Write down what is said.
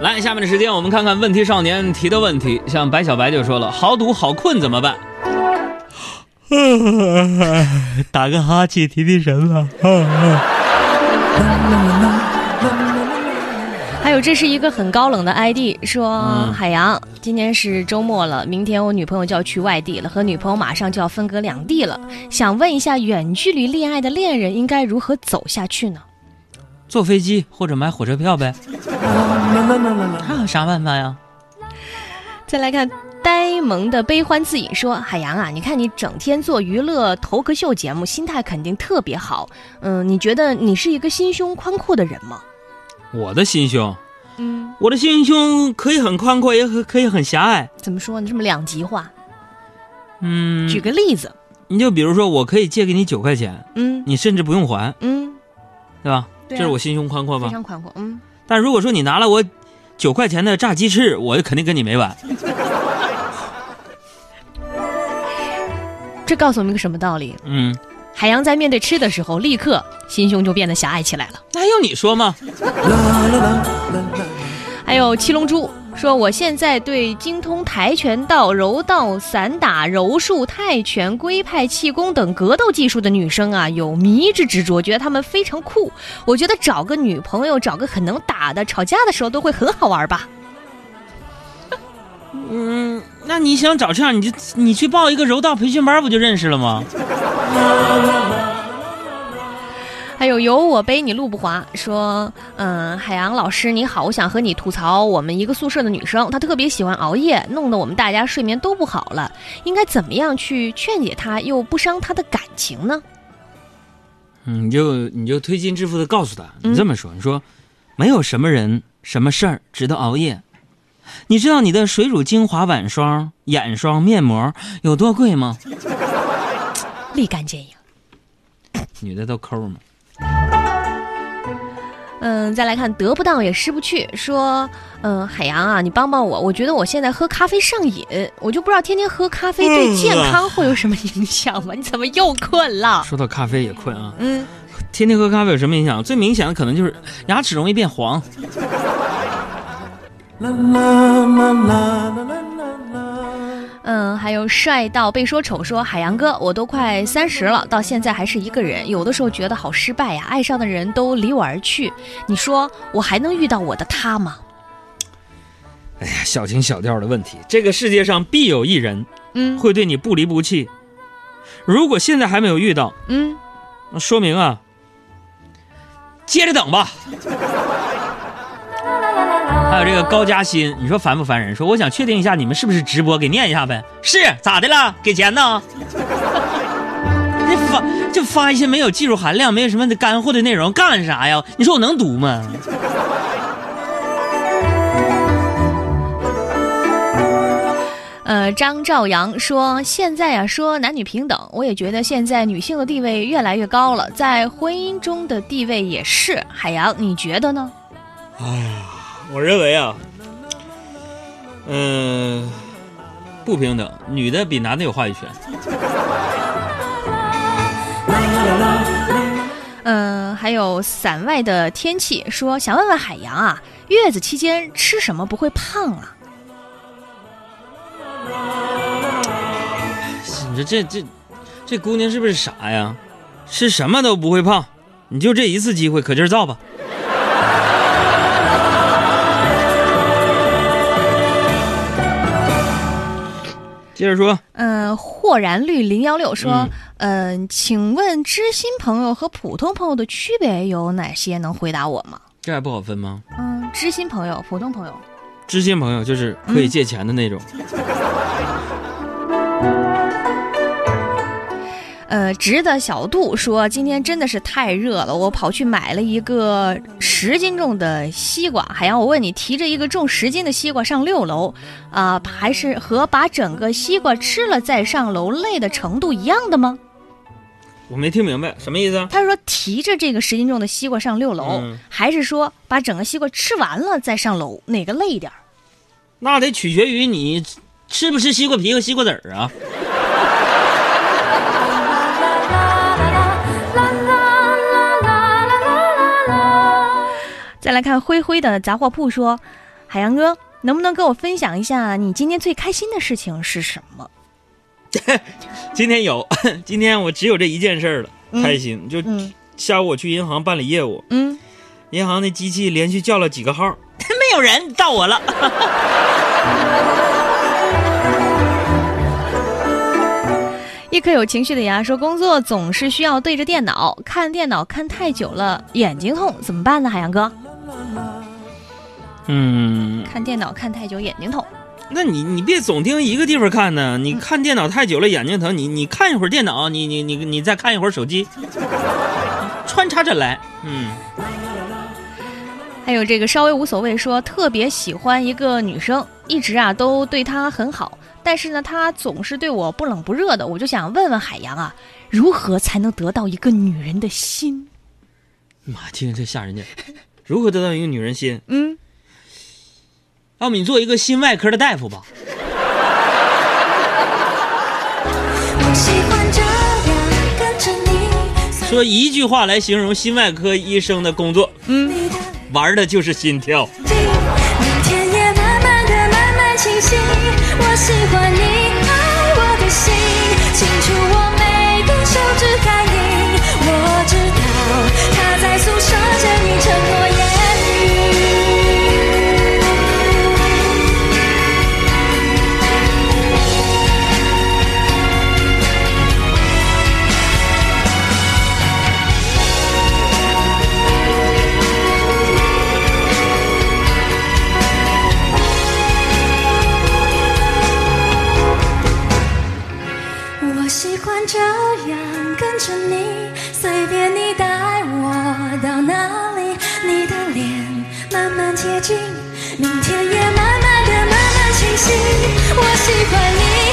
来，下面的时间我们看看问题少年提的问题。像白小白就说了：“好赌好困怎么办？” 打个哈欠提提神吧。还有，这是一个很高冷的 ID，说、嗯海洋，今天是周末了，明天我女朋友就要去外地了，和女朋友马上就要分隔两地了，想问一下，远距离恋爱的恋人应该如何走下去呢？坐飞机或者买火车票呗。还有啥办法呀？再来看呆萌的悲欢自饮说：“海洋啊，你看你整天做娱乐头壳秀节目，心态肯定特别好。嗯，你觉得你是一个心胸宽阔的人吗？我的心胸，嗯，我的心胸可以很宽阔，也可可以很狭隘。怎么说呢？这么两极化。嗯，举个例子，你就比如说，我可以借给你九块钱，嗯你甚至不用还，嗯，对吧？对啊这是我心胸宽阔吧？非常宽阔。嗯，但如果说你拿了我九块钱的炸鸡翅，我肯定跟你没完。这告诉我们一个什么道理？嗯，海洋在面对吃的时候，立刻心胸就变得狭隘起来了。那用你说吗？还有七龙珠说，我现在对精通跆拳道、柔道、散打、柔术、泰拳、龟派气功等格斗技术的女生啊，有迷之执着，觉得她们非常酷。我觉得找个女朋友，找个很能打的，吵架的时候都会很好玩吧。嗯，那你想找这样，你就你去报一个柔道培训班，不就认识了吗？还有有我背你路不滑说，嗯，海洋老师你好，我想和你吐槽我们一个宿舍的女生，她特别喜欢熬夜，弄得我们大家睡眠都不好了，应该怎么样去劝解她，又不伤她的感情呢？嗯，你就你就推心置腹的告诉他，嗯你这么说，你说没有什么人、什么事儿值得熬夜。你知道你的水乳精华晚霜、眼霜、面膜有多贵吗？立竿见影。女的都抠嘛。嗯，再来看得不到也失不去，说，嗯，海洋啊，你帮帮我，我觉得我现在喝咖啡上瘾，我就不知道天天喝咖啡对健康会有什么影响吗？你怎么又困了？说到咖啡也困啊，嗯，天天喝咖啡有什么影响？最明显的可能就是牙齿容易变黄。嗯，还有帅到被说丑说海洋哥，我都快三十了，到现在还是一个人，有的时候觉得好失败呀，爱上的人都离我而去，你说我还能遇到我的他吗？哎呀，小情小调的问题，这个世界上必有一人嗯会对你不离不弃。如果现在还没有遇到，嗯，那说明啊，接着等吧。还有这个高嘉欣，你说烦不烦人？说我想确定一下你们是不是直播，给念一下呗。是咋的了？给钱呢？这发就发一些没有技术含量、没有什么干货的内容干啥呀？你说我能读吗？呃，张兆阳说：“现在啊，说男女平等，我也觉得现在女性的地位越来越高了，在婚姻中的地位也是。海洋，你觉得呢？我认为啊，嗯、不平等，女的比男的有话语权。嗯、还有伞外的天气说，想问问海洋啊，月子期间吃什么不会胖啊？你说这这这姑娘是不是傻呀？吃什么都不会胖，你就这一次机会，可劲儿造吧。接着说，嗯、豁然绿零幺六说嗯，嗯、请问知心朋友和普通朋友的区别有哪些？能回答我吗？这还不好分吗？嗯，知心朋友、普通朋友。知心朋友就是可以借钱的那种。呃，直的小杜说，今天真的是太热了，我跑去买了一个十斤重的西瓜。海洋，我问你，提着一个重十斤的西瓜上六楼，啊、还是和把整个西瓜吃了再上楼累的程度一样的吗？我没听明白什么意思啊？他说提着这个十斤重的西瓜上六楼，嗯还是说把整个西瓜吃完了再上楼，哪个累一点儿？那得取决于你吃不吃西瓜皮和西瓜籽儿啊。来看灰灰的杂货铺说，海洋哥，能不能跟我分享一下你今天最开心的事情是什么？今天有，今天我只有这一件事儿了，嗯开心。就嗯下午我去银行办理业务，嗯，银行的机器连续叫了几个号，没有人，到我了。一颗有情绪的牙说，工作总是需要对着电脑，看电脑看太久了，眼睛痛，怎么办呢？海洋哥，嗯，看电脑看太久，眼睛痛。那你你别总盯一个地方看呢，你看电脑太久了眼睛疼，你你看一会儿电脑，你你你你再看一会儿手机，穿插着来。嗯，还有这个稍微无所谓说，特别喜欢一个女生，一直啊都对她很好，但是呢，她总是对我不冷不热的，我就想问问海洋啊，如何才能得到一个女人的心？妈，听着这吓人劲儿。如何得到一个女人心？嗯，要么你做一个心外科的大夫吧。我喜欢这样跟着你，说一句话来形容心外科医生的工作，你的玩的就是心跳。心，明天也慢慢的慢慢清晰。我喜欢你爱我的心，清楚愿你带我到哪里，你的脸慢慢接近，明天也慢慢的慢慢清晰，我喜欢你。